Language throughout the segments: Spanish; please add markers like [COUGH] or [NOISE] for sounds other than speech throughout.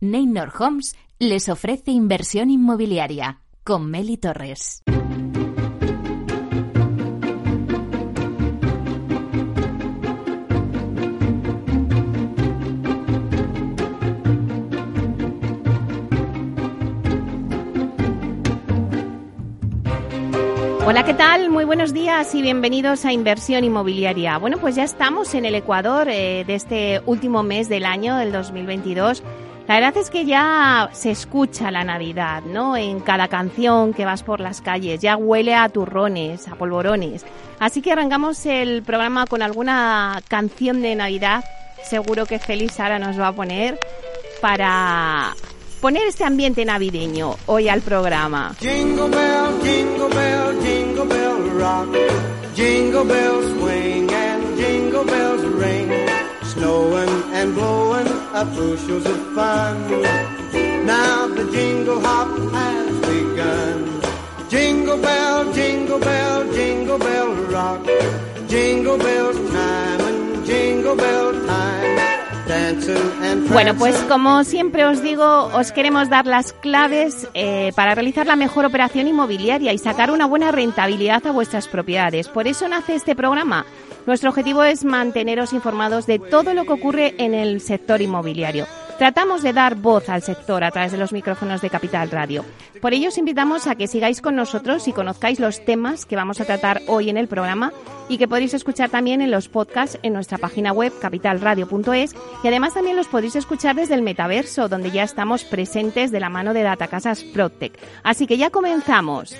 Neynor Homes les ofrece inversión inmobiliaria con Meli Torres. Hola, ¿qué tal? Muy buenos días y bienvenidos a Inversión Inmobiliaria. Bueno, pues ya estamos en el Ecuador eh, de este último mes del año, del 2022. La verdad es que ya se escucha la Navidad, ¿no? En cada canción que vas por las calles, ya huele a turrones, a polvorones. Así que arrancamos el programa con alguna canción de Navidad. Seguro que Feliz Sara nos va a poner para poner este ambiente navideño hoy al programa. Jingle bell, jingle bell, jingle bell rock. Jingle bells swing and jingle bells ring. Snowing and blowing bushels of fun. Now the jingle hop has begun. Jingle bell, jingle bell, jingle bell rock. Jingle bells time and jingle bell time. Bueno, pues como siempre os digo, os queremos dar las claves eh, para realizar la mejor operación inmobiliaria y sacar una buena rentabilidad a vuestras propiedades. Por eso nace este programa. Nuestro objetivo es manteneros informados de todo lo que ocurre en el sector inmobiliario. Tratamos de dar voz al sector a través de los micrófonos de Capital Radio. Por ello os invitamos a que sigáis con nosotros y conozcáis los temas que vamos a tratar hoy en el programa y que podéis escuchar también en los podcasts en nuestra página web capitalradio.es y además también los podéis escuchar desde el metaverso donde ya estamos presentes de la mano de Datacasas Protec. Así que ya comenzamos.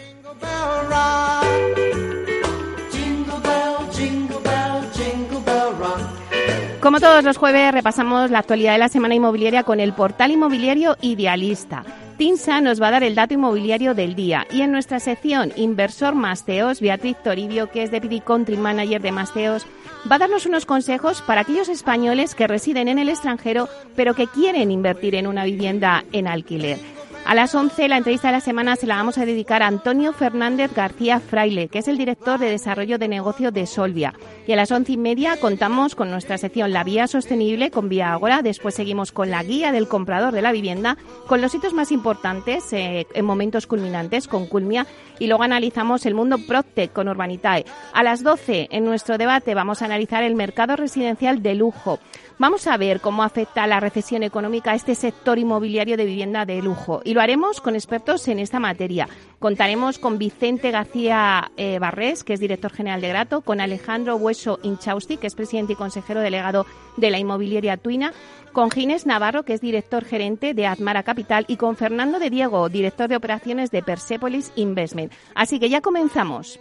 Como todos los jueves, repasamos la actualidad de la semana inmobiliaria con el portal inmobiliario Idealista. Tinsa nos va a dar el dato inmobiliario del día y en nuestra sección Inversor Masteos, Beatriz Toribio, que es Deputy Country Manager de Masteos, va a darnos unos consejos para aquellos españoles que residen en el extranjero pero que quieren invertir en una vivienda en alquiler. A las 11 la entrevista de la semana se la vamos a dedicar a Antonio Fernández García Fraile, que es el director de desarrollo de negocio de Solvia. Y a las once y media contamos con nuestra sección La Vía Sostenible con Vía Agora. Después seguimos con la guía del comprador de la vivienda, con los hitos más importantes eh, en momentos culminantes con Culmia. Y luego analizamos el mundo Proctec con Urbanitae. A las 12 en nuestro debate vamos a analizar el mercado residencial de lujo. Vamos a ver cómo afecta la recesión económica a este sector inmobiliario de vivienda de lujo y lo haremos con expertos en esta materia. Contaremos con Vicente García eh, Barrés, que es director general de Grato, con Alejandro Hueso Inchausti, que es presidente y consejero delegado de la inmobiliaria Tuina, con Ginés Navarro, que es director gerente de Admara Capital, y con Fernando de Diego, director de operaciones de Persepolis Investment. Así que ya comenzamos.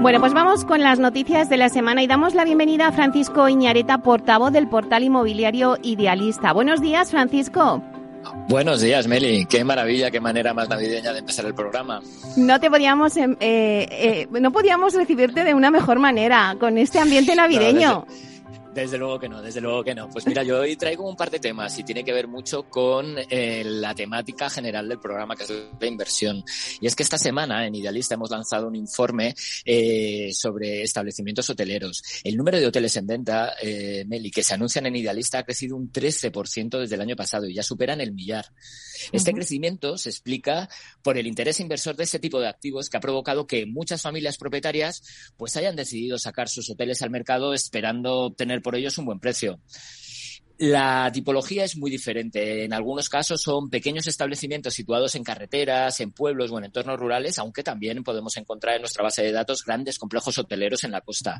Bueno, pues vamos con las noticias de la semana y damos la bienvenida a Francisco Iñareta, portavoz del portal inmobiliario Idealista. Buenos días, Francisco. Buenos días, Meli. Qué maravilla, qué manera más navideña de empezar el programa. No te podíamos, em, eh, eh, no podíamos recibirte de una mejor manera con este ambiente [LAUGHS] navideño. Desde luego que no, desde luego que no. Pues mira, yo hoy traigo un par de temas y tiene que ver mucho con eh, la temática general del programa, que es la inversión. Y es que esta semana en Idealista hemos lanzado un informe eh, sobre establecimientos hoteleros. El número de hoteles en venta, eh, Meli, que se anuncian en Idealista ha crecido un 13% desde el año pasado y ya superan el millar. Este crecimiento se explica por el interés inversor de este tipo de activos que ha provocado que muchas familias propietarias pues hayan decidido sacar sus hoteles al mercado esperando obtener por ellos un buen precio. La tipología es muy diferente. En algunos casos son pequeños establecimientos situados en carreteras, en pueblos o en entornos rurales, aunque también podemos encontrar en nuestra base de datos grandes complejos hoteleros en la costa.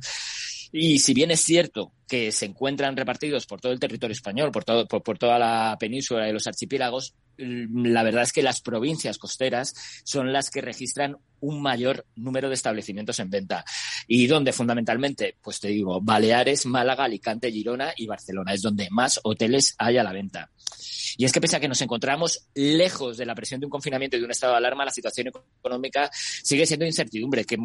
Y si bien es cierto que se encuentran repartidos por todo el territorio español, por, todo, por, toda la península y los archipiélagos, la verdad es que las provincias costeras son las que registran un mayor número de establecimientos en venta. Y donde fundamentalmente, pues te digo, Baleares, Málaga, Alicante, Girona y Barcelona es donde más hoteles hay a la venta. Y es que pese a que nos encontramos lejos de la presión de un confinamiento y de un estado de alarma, la situación económica sigue siendo incertidumbre, que,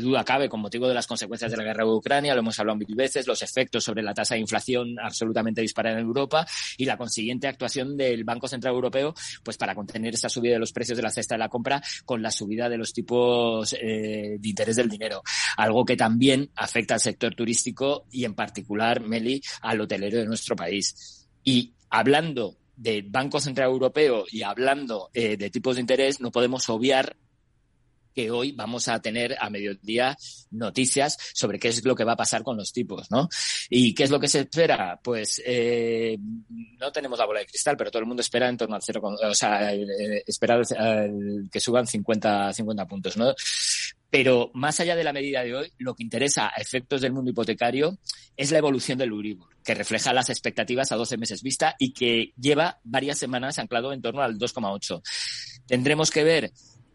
duda cabe con motivo de las consecuencias de la guerra de Ucrania, hemos hablado mil veces, los efectos sobre la tasa de inflación absolutamente disparada en Europa y la consiguiente actuación del Banco Central Europeo pues para contener esa subida de los precios de la cesta de la compra con la subida de los tipos eh, de interés del dinero. Algo que también afecta al sector turístico y en particular, Meli, al hotelero de nuestro país. Y hablando del Banco Central Europeo y hablando eh, de tipos de interés, no podemos obviar que hoy vamos a tener a mediodía noticias sobre qué es lo que va a pasar con los tipos, ¿no? ¿Y qué es lo que se espera? Pues eh, no tenemos la bola de cristal, pero todo el mundo espera en torno al cero, o sea, eh, espera que suban 50, 50 puntos, ¿no? Pero más allá de la medida de hoy, lo que interesa a efectos del mundo hipotecario es la evolución del Uribor, que refleja las expectativas a 12 meses vista y que lleva varias semanas anclado en torno al 2,8. Tendremos que ver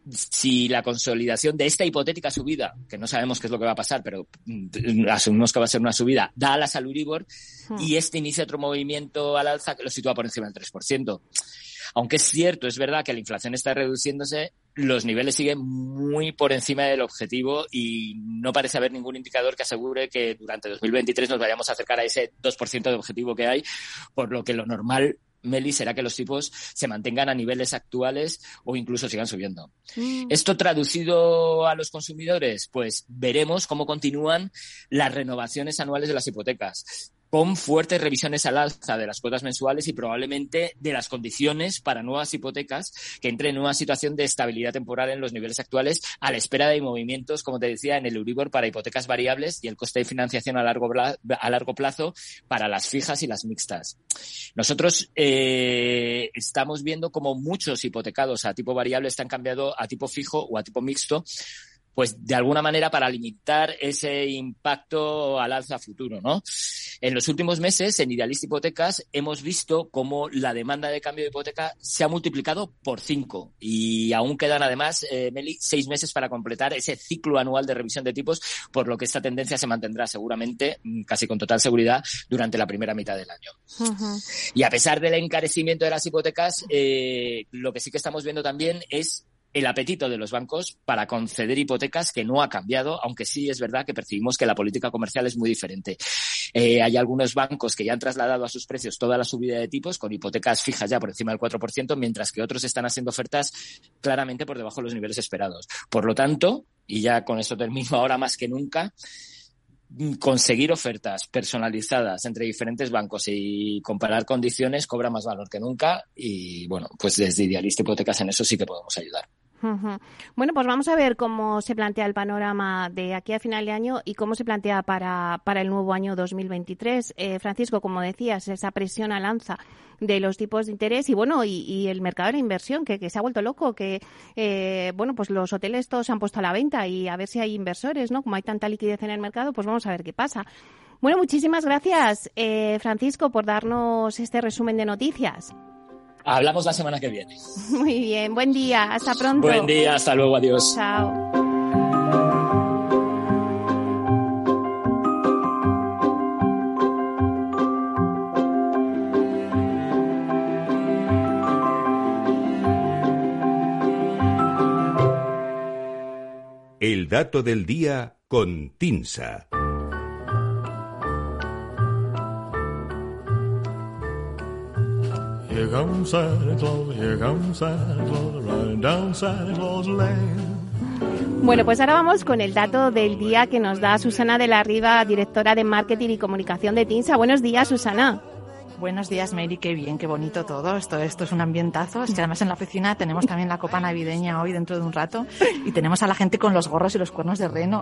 si la consolidación de esta hipotética subida, que no sabemos qué es lo que va a pasar, pero mm, asumimos que va a ser una subida, da alas al Uribor y este inicia otro movimiento al alza que lo sitúa por encima del 3%. Aunque es cierto, es verdad que la inflación está reduciéndose, los niveles siguen muy por encima del objetivo y no parece haber ningún indicador que asegure que durante 2023 nos vayamos a acercar a ese 2% de objetivo que hay, por lo que lo normal Meli, será que los tipos se mantengan a niveles actuales o incluso sigan subiendo. Mm. Esto traducido a los consumidores, pues veremos cómo continúan las renovaciones anuales de las hipotecas con fuertes revisiones al alza de las cuotas mensuales y probablemente de las condiciones para nuevas hipotecas que entren en una situación de estabilidad temporal en los niveles actuales a la espera de movimientos, como te decía, en el Euribor para hipotecas variables y el coste de financiación a largo, a largo plazo para las fijas y las mixtas. Nosotros eh, estamos viendo como muchos hipotecados a tipo variable están cambiando a tipo fijo o a tipo mixto pues de alguna manera para limitar ese impacto al alza futuro, ¿no? En los últimos meses, en Idealista Hipotecas, hemos visto cómo la demanda de cambio de hipoteca se ha multiplicado por cinco y aún quedan además, eh, Meli, seis meses para completar ese ciclo anual de revisión de tipos, por lo que esta tendencia se mantendrá seguramente, mm, casi con total seguridad, durante la primera mitad del año. Y a pesar del encarecimiento de las hipotecas, eh, lo que sí que estamos viendo también es el apetito de los bancos para conceder hipotecas que no ha cambiado, aunque sí es verdad que percibimos que la política comercial es muy diferente. Eh, hay algunos bancos que ya han trasladado a sus precios toda la subida de tipos con hipotecas fijas ya por encima del 4%, mientras que otros están haciendo ofertas claramente por debajo de los niveles esperados. Por lo tanto, y ya con esto termino ahora más que nunca, conseguir ofertas personalizadas entre diferentes bancos y comparar condiciones cobra más valor que nunca y bueno, pues desde Idealista Hipotecas en eso sí que podemos ayudar. Bueno, pues vamos a ver cómo se plantea el panorama de aquí a final de año y cómo se plantea para, para el nuevo año 2023. Eh, Francisco, como decías, esa presión al alza de los tipos de interés y bueno y, el mercado de la inversión que, se ha vuelto loco que eh, bueno pues los hoteles todos se han puesto a la venta y a ver si hay inversores no como hay tanta liquidez en el mercado pues vamos a ver qué pasa. Bueno muchísimas gracias eh, Francisco por darnos este resumen de noticias Hablamos la semana que viene. [LAUGHS] Muy bien, buen día, hasta pronto. Buen día, hasta luego, adiós. Chao. El dato del día con Tinsa. Bueno, pues ahora vamos con el dato del día que nos da Susana de la Riva, directora de Marketing y Comunicación de TINSA. Buenos días, Susana. Buenos días, Mary. Qué bien, qué bonito todo. Esto, esto es un ambientazo. Es que además en la oficina tenemos también la copa navideña hoy dentro de un rato y tenemos a la gente con los gorros y los cuernos de reno.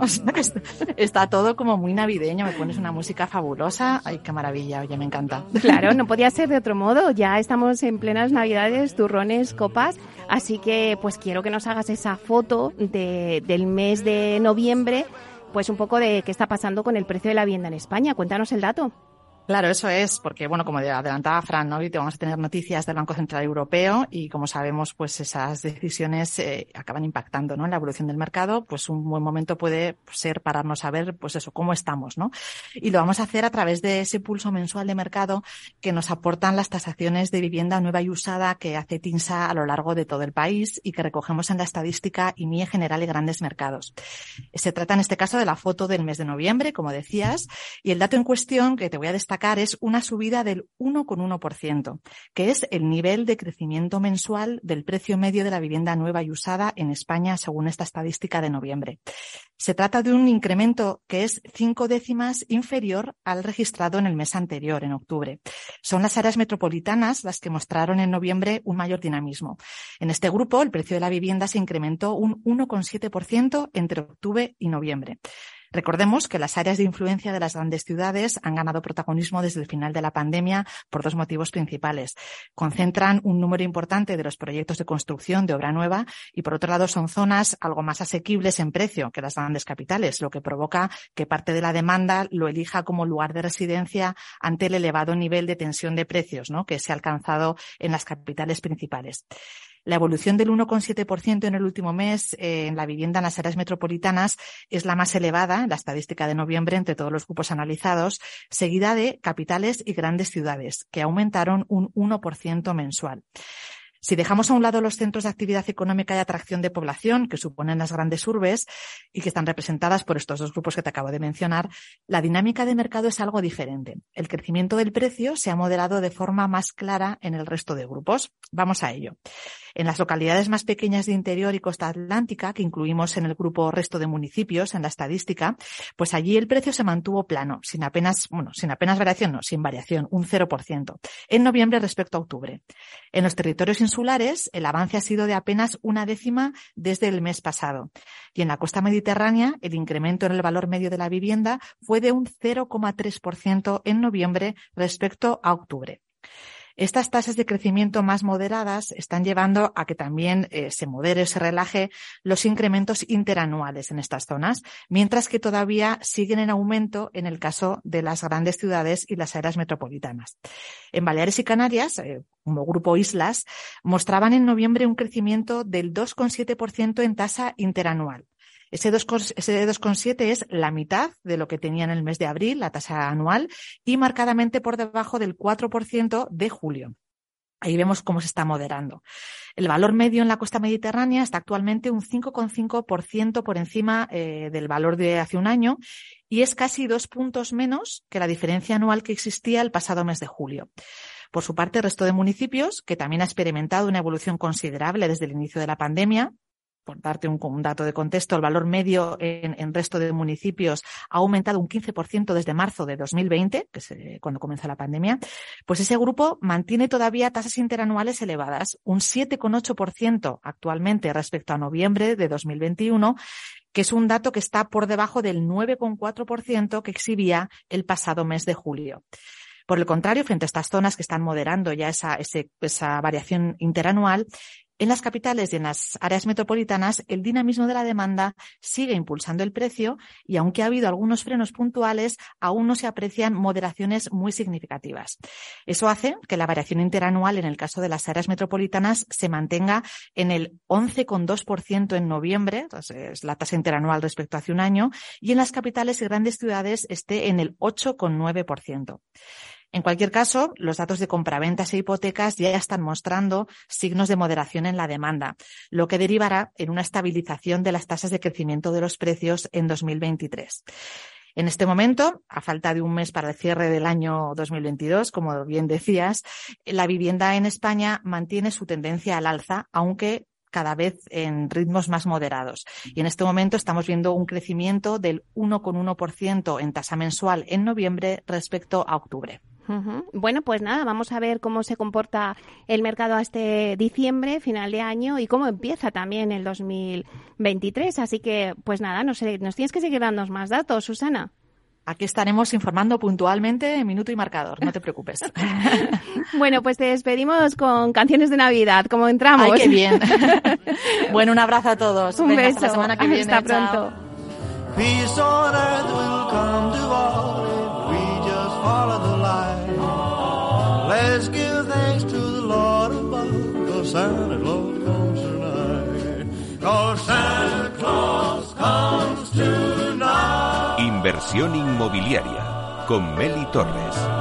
[LAUGHS] está todo como muy navideño. Me pones una música fabulosa. Ay, qué maravilla. Oye, me encanta. Claro, no podía ser de otro modo. Ya estamos en plenas navidades, turrones, copas. Así que, pues quiero que nos hagas esa foto de, del mes de noviembre pues un poco de qué está pasando con el precio de la vivienda en España. Cuéntanos el dato. Claro, eso es, porque bueno, como adelantaba Fran, ¿no? te vamos a tener noticias del Banco Central Europeo y como sabemos, pues esas decisiones eh, acaban impactando, ¿no? En la evolución del mercado, pues un buen momento puede ser pararnos a ver, pues eso, cómo estamos, ¿no? Y lo vamos a hacer a través de ese pulso mensual de mercado que nos aportan las tasaciones de vivienda nueva y usada que hace TINSA a lo largo de todo el país y que recogemos en la estadística IMIE General y Grandes Mercados. Se trata en este caso de la foto del mes de noviembre, como decías, y el dato en cuestión que te voy a destacar es una subida del 1,1%, que es el nivel de crecimiento mensual del precio medio de la vivienda nueva y usada en España según esta estadística de noviembre. Se trata de un incremento que es cinco décimas inferior al registrado en el mes anterior, en octubre. Son las áreas metropolitanas las que mostraron en noviembre un mayor dinamismo. En este grupo, el precio de la vivienda se incrementó un 1,7% entre octubre y noviembre. Recordemos que las áreas de influencia de las grandes ciudades han ganado protagonismo desde el final de la pandemia por dos motivos principales. Concentran un número importante de los proyectos de construcción de obra nueva y por otro lado son zonas algo más asequibles en precio que las grandes capitales, lo que provoca que parte de la demanda lo elija como lugar de residencia ante el elevado nivel de tensión de precios ¿no? que se ha alcanzado en las capitales principales. La evolución del 1,7% en el último mes eh, en la vivienda en las áreas metropolitanas es la más elevada la estadística de noviembre entre todos los grupos analizados, seguida de capitales y grandes ciudades, que aumentaron un 1% mensual. Si dejamos a un lado los centros de actividad económica y atracción de población que suponen las grandes urbes y que están representadas por estos dos grupos que te acabo de mencionar, la dinámica de mercado es algo diferente. El crecimiento del precio se ha moderado de forma más clara en el resto de grupos. Vamos a ello. En las localidades más pequeñas de interior y costa atlántica, que incluimos en el grupo resto de municipios en la estadística, pues allí el precio se mantuvo plano, sin apenas, bueno, sin apenas variación, no, sin variación, un 0%, en noviembre respecto a octubre. En los territorios el avance ha sido de apenas una décima desde el mes pasado. Y en la costa mediterránea, el incremento en el valor medio de la vivienda fue de un 0,3% en noviembre respecto a octubre. Estas tasas de crecimiento más moderadas están llevando a que también eh, se modere se relaje los incrementos interanuales en estas zonas, mientras que todavía siguen en aumento en el caso de las grandes ciudades y las áreas metropolitanas. En Baleares y Canarias, eh, como grupo Islas, mostraban en noviembre un crecimiento del 2,7% en tasa interanual. Ese 2,7 es la mitad de lo que tenía en el mes de abril, la tasa anual, y marcadamente por debajo del 4% de julio. Ahí vemos cómo se está moderando. El valor medio en la costa mediterránea está actualmente un 5,5% por encima eh, del valor de hace un año y es casi dos puntos menos que la diferencia anual que existía el pasado mes de julio. Por su parte, el resto de municipios, que también ha experimentado una evolución considerable desde el inicio de la pandemia, por darte un, dato de contexto, el valor medio en, el resto de municipios ha aumentado un 15% desde marzo de 2020, que es cuando comenzó la pandemia, pues ese grupo mantiene todavía tasas interanuales elevadas, un 7,8% actualmente respecto a noviembre de 2021, que es un dato que está por debajo del 9,4% que exhibía el pasado mes de julio. Por el contrario, frente a estas zonas que están moderando ya esa variación interanual, en las capitales y en las áreas metropolitanas, el dinamismo de la demanda sigue impulsando el precio y aunque ha habido algunos frenos puntuales, aún no se aprecian moderaciones muy significativas. Eso hace que la variación interanual en el caso de las áreas metropolitanas se mantenga en el 11,2% en noviembre, es la tasa interanual respecto a hace un año, y en las capitales y grandes ciudades esté en el 8,9%. En cualquier caso, los datos de compraventas e hipotecas ya están mostrando signos de moderación en la demanda, lo que derivará en una estabilización de las tasas de crecimiento de los precios en 2023. En este momento, a falta de un mes para el cierre del año 2022, como bien decías, la vivienda en España mantiene su tendencia al alza, aunque cada vez en ritmos más moderados. Y en este momento estamos viendo un crecimiento del 1,1% en tasa mensual en noviembre respecto a octubre. Bueno, pues nada, vamos a ver cómo se comporta el mercado a este diciembre, final de año, y cómo empieza también el 2023. Así que, pues nada, nos, nos tienes que seguir dando más datos, Susana. Aquí estaremos informando puntualmente en minuto y marcador, no te preocupes. [LAUGHS] bueno, pues te despedimos con canciones de Navidad, como entramos. Ay, qué bien. [LAUGHS] bueno, un abrazo a todos. Un beso. Hasta la semana que viene. Hasta pronto. Peace Inversión inmobiliaria con Meli Torres.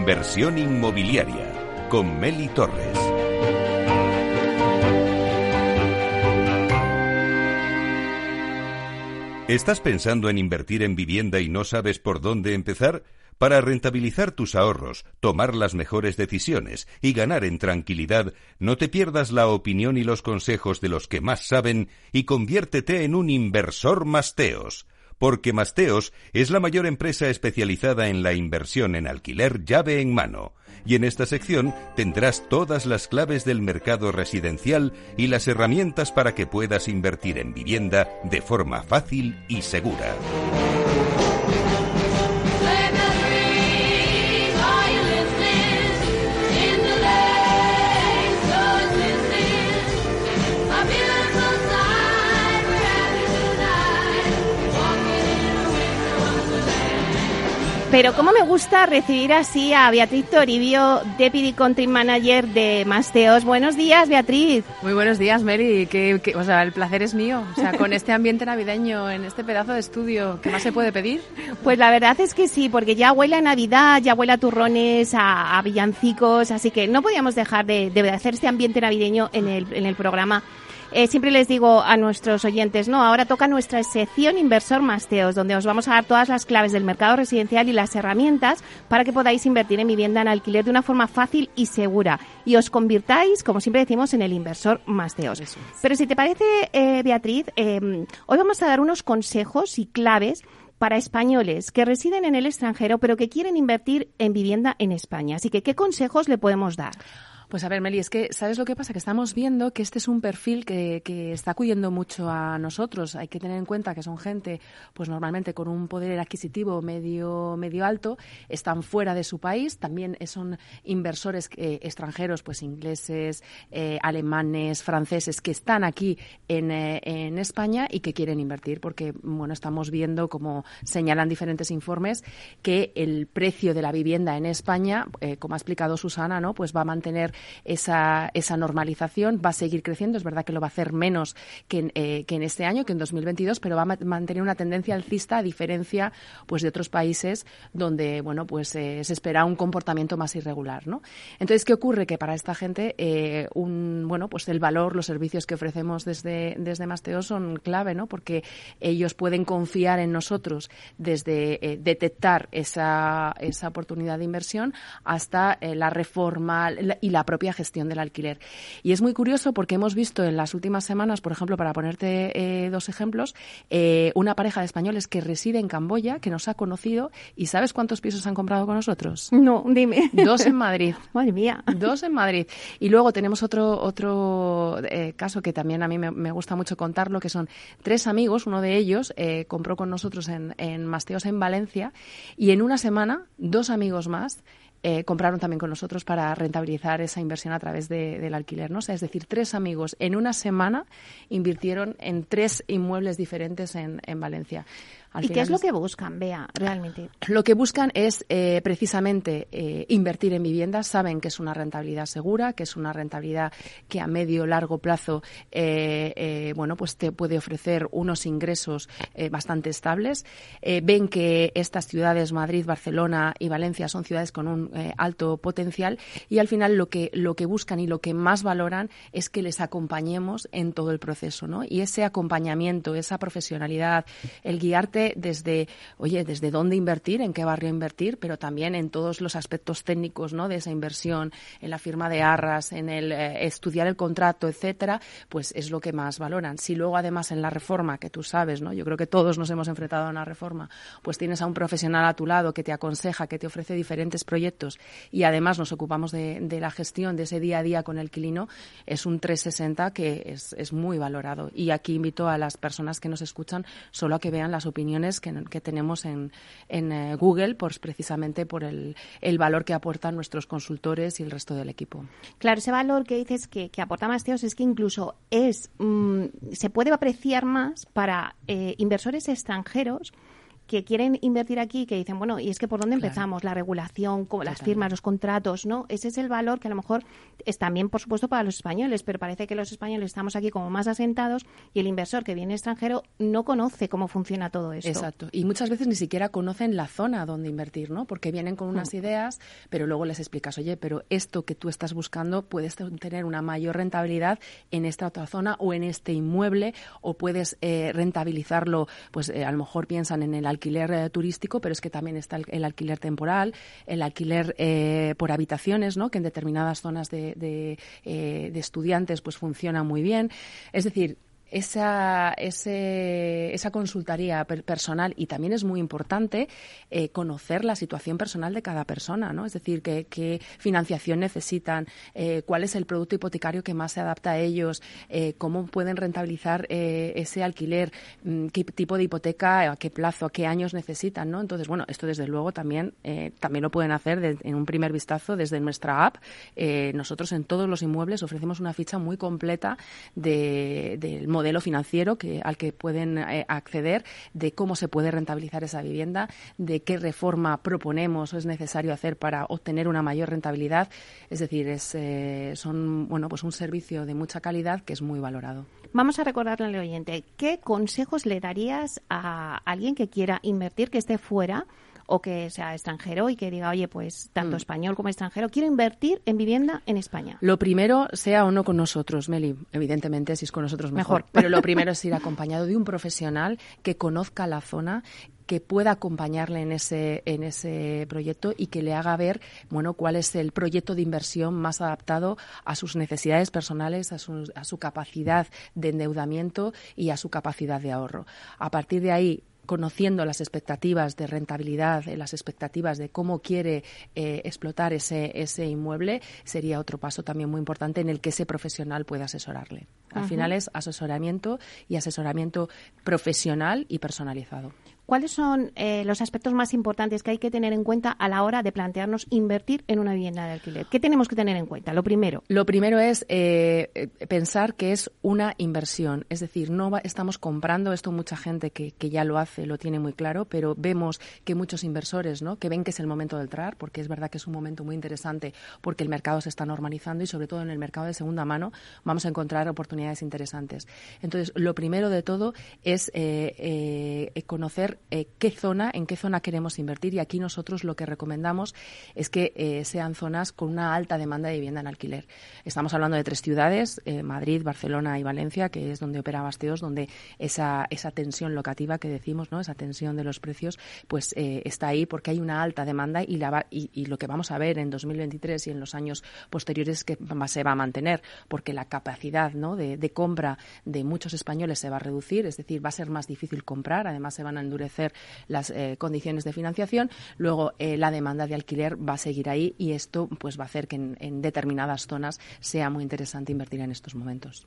Inversión inmobiliaria con Meli Torres. ¿Estás pensando en invertir en vivienda y no sabes por dónde empezar? Para rentabilizar tus ahorros, tomar las mejores decisiones y ganar en tranquilidad, no te pierdas la opinión y los consejos de los que más saben y conviértete en un inversor Masteos porque Masteos es la mayor empresa especializada en la inversión en alquiler llave en mano. Y en esta sección tendrás todas las claves del mercado residencial y las herramientas para que puedas invertir en vivienda de forma fácil y segura. Pero cómo me gusta recibir así a Beatriz Toribio, Deputy Country Manager de Masteos. Buenos días, Beatriz. Muy buenos días, Mary. Que, que- o sea, el placer es mío. O sea, con este ambiente navideño, en este pedazo de estudio, ¿qué más se puede pedir? Pues la verdad es que sí, porque ya huele a Navidad, ya huele a turrones, a, a villancicos, así que no podíamos dejar de, de hacer este ambiente navideño en el, en el programa. Eh, siempre les digo a nuestros oyentes, no, ahora toca nuestra sección Inversor Masteos, donde os vamos a dar todas las claves del mercado residencial y las herramientas para que podáis invertir en vivienda en alquiler de una forma fácil y segura y os convirtáis, como siempre decimos, en el inversor Masteos. Pero si te parece, eh, Beatriz, eh, hoy vamos a dar unos consejos y claves para españoles que residen en el extranjero pero que quieren invertir en vivienda en España. Así que, ¿qué consejos le podemos dar? Pues a ver, Meli, es que ¿sabes lo que pasa? Que estamos viendo que este es un perfil que, que está acudiendo mucho a nosotros. Hay que tener en cuenta que son gente, pues normalmente con un poder adquisitivo medio, medio alto, están fuera de su país, también son inversores eh, extranjeros, pues ingleses, eh, alemanes, franceses, que están aquí en, eh, en España y que quieren invertir, porque bueno, estamos viendo, como señalan diferentes informes, que el precio de la vivienda en España, como ha explicado Susana, ¿no? pues va a mantener esa, esa normalización, va a seguir creciendo. Es verdad que lo va a hacer menos que en, eh, que en este año, que en 2022, pero va a ma- mantener una tendencia alcista a diferencia pues, de otros países donde bueno, pues, eh, se espera un comportamiento más irregular. ¿no? Entonces, ¿qué ocurre? Que para esta gente eh, un, bueno, pues el valor, los servicios que ofrecemos desde, desde Masteo son clave, ¿no? porque ellos pueden confiar en nosotros desde detectar esa, esa oportunidad de inversión hasta la reforma y la propia gestión del alquiler. Y es muy curioso porque hemos visto en las últimas semanas, por ejemplo, para ponerte eh, dos ejemplos, eh, una pareja de españoles que reside en Camboya, que nos ha conocido, y ¿sabes cuántos pisos han comprado con nosotros? No, dime. Dos en Madrid. [LAUGHS] Madre mía. Dos en Madrid. Y luego tenemos otro, otro eh, caso que también a mí me, me gusta mucho contarlo, que son tres amigos. Uno de ellos compró con nosotros en, en Masteos en Valencia y en una semana dos amigos más eh, compraron también con nosotros para rentabilizar esa inversión a través de- del alquiler. ¿no? Es decir, tres amigos en una semana invirtieron en tres inmuebles diferentes en, en Valencia. Al ¿Y qué es lo que buscan, Bea, realmente? lo que buscan es eh, precisamente eh, invertir en viviendas. Saben que es una rentabilidad segura, que es una rentabilidad que a medio largo plazo, eh, bueno, pues te puede ofrecer unos ingresos bastante estables. Ven que estas ciudades, Madrid, Barcelona y Valencia, son ciudades con un alto potencial y al final lo que lo que buscan y lo que más valoran es que les acompañemos en todo el proceso, ¿no? Y ese acompañamiento, esa profesionalidad, el guiarte desde, oye, desde dónde invertir, en qué barrio invertir, pero también en todos los aspectos técnicos, ¿no? De esa inversión, en la firma de arras, en el eh, estudiar el contrato, etcétera, pues es lo que más valoran. Si luego además en la reforma, que tú sabes, ¿no? Yo creo que todos nos hemos enfrentado a una reforma, pues tienes a un profesional a tu lado que te aconseja, que te ofrece diferentes proyectos y además nos ocupamos de, la gestión de ese día a día con el quilino, es un 360 que es, es muy valorado. Y aquí invito a las personas que nos escuchan solo a que vean las opiniones que, tenemos en, en eh, Google, pues precisamente por el, el valor que aportan nuestros consultores y el resto del equipo. Claro, ese valor que dices que, que aporta Masteos es que incluso es mm, se puede apreciar más para eh, inversores extranjeros que quieren invertir aquí, que dicen, bueno, y es que por dónde empezamos, la regulación, las firmas, los contratos, ¿no? Ese es el valor que a lo mejor es también, por supuesto, para los españoles, pero parece que los españoles estamos aquí como más asentados y el inversor que viene extranjero no conoce cómo funciona todo esto. Exacto. Y muchas veces ni siquiera conocen la zona donde invertir, ¿no? Porque vienen con unas mm. ideas, pero luego les explicas, oye, pero esto que tú estás buscando puedes tener una mayor rentabilidad en esta otra zona o en este inmueble o puedes eh, rentabilizarlo, pues eh, a lo mejor piensan en el alquiler eh, turístico, pero es que también está el, alquiler temporal, el alquiler eh, por habitaciones, ¿no? que en determinadas zonas de, de, eh, de estudiantes pues funciona muy bien. Es decir, esa, ese, esa consultoría personal y también es muy importante eh, conocer la situación personal de cada persona, ¿no? Es decir, qué, financiación necesitan, eh, cuál es el producto hipotecario que más se adapta a ellos, eh, cómo pueden rentabilizar ese alquiler, mm, qué tipo de hipoteca, a qué plazo, a qué años necesitan, ¿no? Entonces, bueno, esto desde luego también, también lo pueden hacer en un primer vistazo desde nuestra app. nosotros en todos los inmuebles ofrecemos una ficha muy completa de, del modelo financiero que, al que pueden eh, acceder, de cómo se puede rentabilizar esa vivienda, de qué reforma proponemos o es necesario hacer para obtener una mayor rentabilidad. Es decir, es, eh, son bueno, pues un servicio de mucha calidad que es muy valorado. Vamos a recordarle al oyente, ¿qué consejos le darías a alguien que quiera invertir, que esté fuera? O que sea extranjero y que diga, oye, pues tanto mm. español como extranjero, quiero invertir en vivienda en España. Lo primero, sea o no con nosotros, Meli, evidentemente si es con nosotros mejor, pero lo [LAUGHS] primero es ir acompañado de un profesional que conozca la zona que pueda acompañarle en ese, en ese proyecto y que le haga ver, bueno, cuál es el proyecto de inversión más adaptado a sus necesidades personales, a su, a su capacidad de endeudamiento y a su capacidad de ahorro. A partir de ahí, conociendo las expectativas de rentabilidad, eh, las expectativas de cómo quiere eh, explotar ese, ese inmueble, sería otro paso también muy importante en el que ese profesional pueda asesorarle. Al final es asesoramiento y asesoramiento profesional y personalizado. ¿Cuáles son eh, los aspectos más importantes que hay que tener en cuenta a la hora de plantearnos invertir en una vivienda de alquiler? ¿Qué tenemos que tener en cuenta? Lo primero. Lo primero es eh, eh, pensar que es una inversión. Es decir, no estamos comprando esto mucha gente que, que, ya lo hace, lo tiene muy claro, pero vemos que muchos inversores ¿no? que ven que es el momento de entrar, porque es verdad que es un momento muy interesante, porque el mercado se está normalizando y sobre todo en el mercado de segunda mano vamos a encontrar oportunidades interesantes. Entonces, lo primero de todo es conocer eh, qué zona, en qué zona queremos invertir y aquí nosotros lo que recomendamos es que eh, sean zonas con una alta demanda de vivienda en alquiler. Estamos hablando de tres ciudades, eh, Madrid, Barcelona y Valencia, que es donde opera Basteos, donde esa, esa tensión locativa que decimos, ¿no? esa tensión de los precios, pues está ahí porque hay una alta demanda y, la y, lo que vamos a ver en 2023 y en los años posteriores es que se va a mantener porque la capacidad ¿no? de, de compra de muchos españoles se va a reducir, es decir, va a ser más difícil comprar, además se van a endurecer las eh, condiciones de financiación. Luego, eh, la demanda de alquiler va a seguir ahí y esto pues va a hacer que en, determinadas zonas sea muy interesante invertir en estos momentos.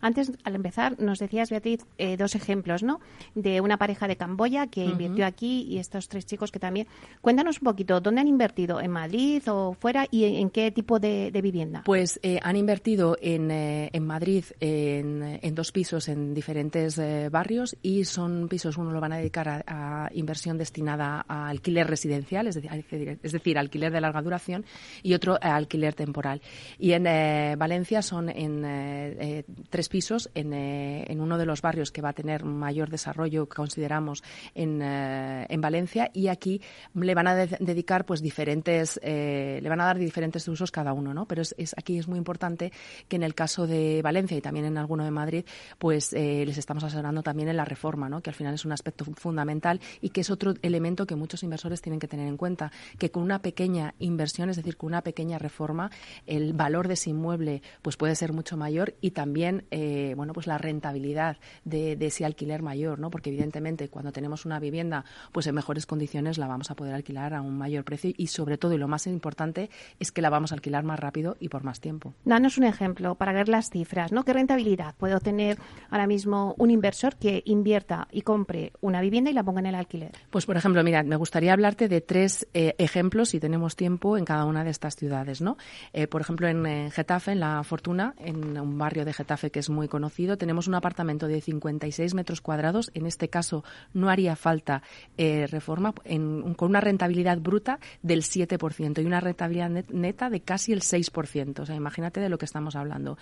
Antes, al empezar, nos decías, Beatriz, eh, dos ejemplos, ¿no? De una pareja de Camboya que invirtió aquí y estos tres chicos que también. Cuéntanos un poquito, ¿dónde han invertido? ¿En Madrid o fuera? ¿Y en, qué tipo de, vivienda? Pues han invertido en, en Madrid en, en, dos pisos en diferentes barrios y son pisos, uno lo van a dedicar a, inversión destinada a alquiler residencial, es decir, es decir, alquiler de larga duración, y otro a alquiler temporal. Y en eh, Valencia son en eh, eh, tres pisos, en, en, uno de los barrios que va a tener mayor desarrollo, consideramos, en, en Valencia, y aquí le van a dedicar pues diferentes, le van a dar diferentes usos cada uno, ¿no? Pero es, aquí es muy importante que en el caso de Valencia y también en alguno de Madrid, pues les estamos asesorando también en la reforma, ¿no? Que al final es un aspecto fundamental fundamental y que es otro elemento que muchos inversores tienen que tener en cuenta, que con una pequeña inversión, es decir, con una pequeña reforma, el valor de ese inmueble pues puede ser mucho mayor y también eh, bueno pues la rentabilidad de, ese alquiler mayor, ¿no? Porque evidentemente cuando tenemos una vivienda pues en mejores condiciones la vamos a poder alquilar a un mayor precio y sobre todo y lo más importante es que la vamos a alquilar más rápido y por más tiempo. Danos un ejemplo para ver las cifras, ¿no? ¿Qué rentabilidad puede obtener ahora mismo un inversor que invierta y compre una vivienda y la ponga en el alquiler? Pues por ejemplo, mira, me gustaría hablarte de tres eh, ejemplos si tenemos tiempo en cada una de estas ciudades, ¿no? Eh, por ejemplo, en Getafe, en La Fortuna, en un barrio de Getafe que es muy conocido, tenemos un apartamento de 56 metros cuadrados. En este caso no haría falta eh, reforma con una rentabilidad bruta del 7% y una rentabilidad neta de casi el 6%. O sea, imagínate de lo que estamos hablando.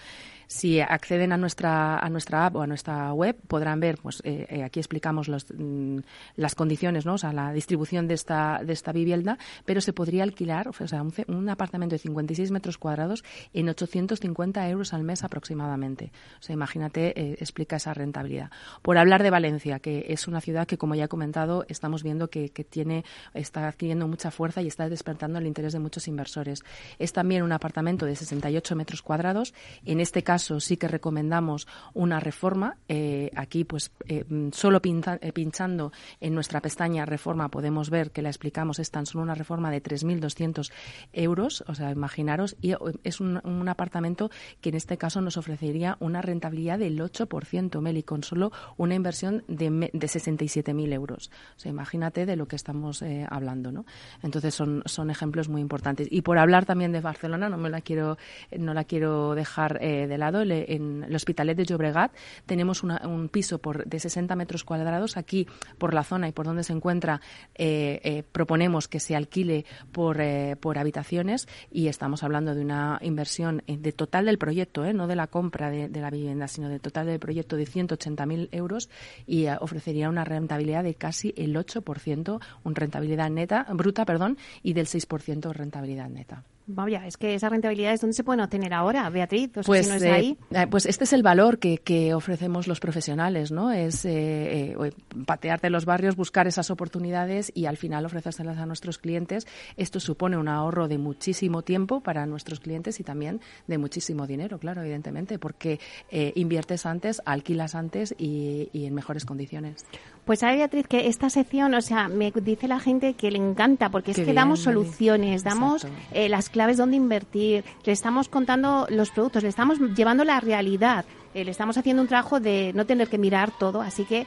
Si acceden a nuestra, a nuestra app o a nuestra web, podrán ver, pues aquí explicamos los, mm, las condiciones, ¿no? o sea, la distribución de esta, de esta vivienda, pero se podría alquilar, o sea, un, apartamento de 56 metros cuadrados en 850 euros al mes aproximadamente. O sea, imagínate, eh, explica esa rentabilidad. Por hablar de Valencia, que es una ciudad que, como ya he comentado, estamos viendo que, tiene, está adquiriendo mucha fuerza y está despertando el interés de muchos inversores. Es también un apartamento de 68 metros cuadrados. En este caso, sí que recomendamos una reforma. Eh, aquí, pues, eh, solo pinchando en nuestra pestaña reforma podemos ver que la explicamos, es tan solo una reforma de 3.200 euros, o sea, imaginaros, y es un, apartamento que en este caso nos ofrecería una rentabilidad del 8%, Meli, con solo una inversión de, de 67.000 euros. O sea, imagínate de lo que estamos hablando, ¿no? Entonces son, son ejemplos muy importantes. Y por hablar también de Barcelona, no me la quiero, no la quiero dejar de lado, en el Hospitalet de Llobregat tenemos un piso por, de 60 metros cuadrados. Aquí, por la zona y por donde se encuentra, eh, eh, proponemos que se alquile por, eh, por habitaciones y estamos hablando de una inversión de total del proyecto, no de la compra de, la vivienda, sino de total del proyecto de 180.000 euros y ofrecería una rentabilidad de casi el 8%, una rentabilidad neta, bruta, perdón, y del 6% rentabilidad neta. Vaya, es que esa rentabilidad es donde se pueden obtener ahora, Beatriz. pues, no es ahí. Eh, pues este es el valor que, que ofrecemos los profesionales, ¿no? Es eh, eh, patearte los barrios, buscar esas oportunidades y al final ofrecérselas a nuestros clientes. Esto supone un ahorro de muchísimo tiempo para nuestros clientes y también de muchísimo dinero, claro, evidentemente, porque inviertes antes, alquilas antes y, y en mejores condiciones. Pues sabe Beatriz que esta sección, o sea, me dice la gente que le encanta porque es que damos soluciones, damos eh, las claves donde invertir, le estamos contando los productos, le estamos llevando la realidad, eh, le estamos haciendo un trabajo de no tener que mirar todo, así que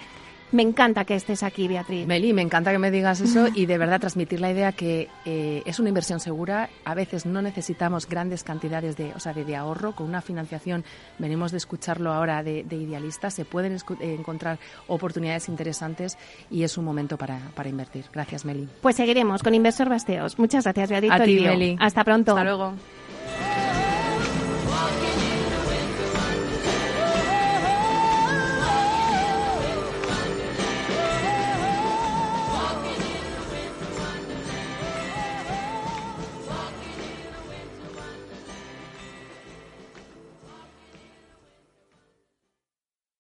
me encanta que estés aquí, Beatriz. Meli, me encanta que me digas eso y de verdad transmitir la idea que eh, es una inversión segura. A veces no necesitamos grandes cantidades de, o sea, de, ahorro. Con una financiación, venimos de escucharlo ahora de, idealistas, se pueden eh, encontrar oportunidades interesantes y es un momento para, para, invertir. Gracias, Meli. Pues seguiremos con Inversor Basteos. Muchas gracias, Beatriz. A ti, Meli. Hasta pronto. Hasta luego.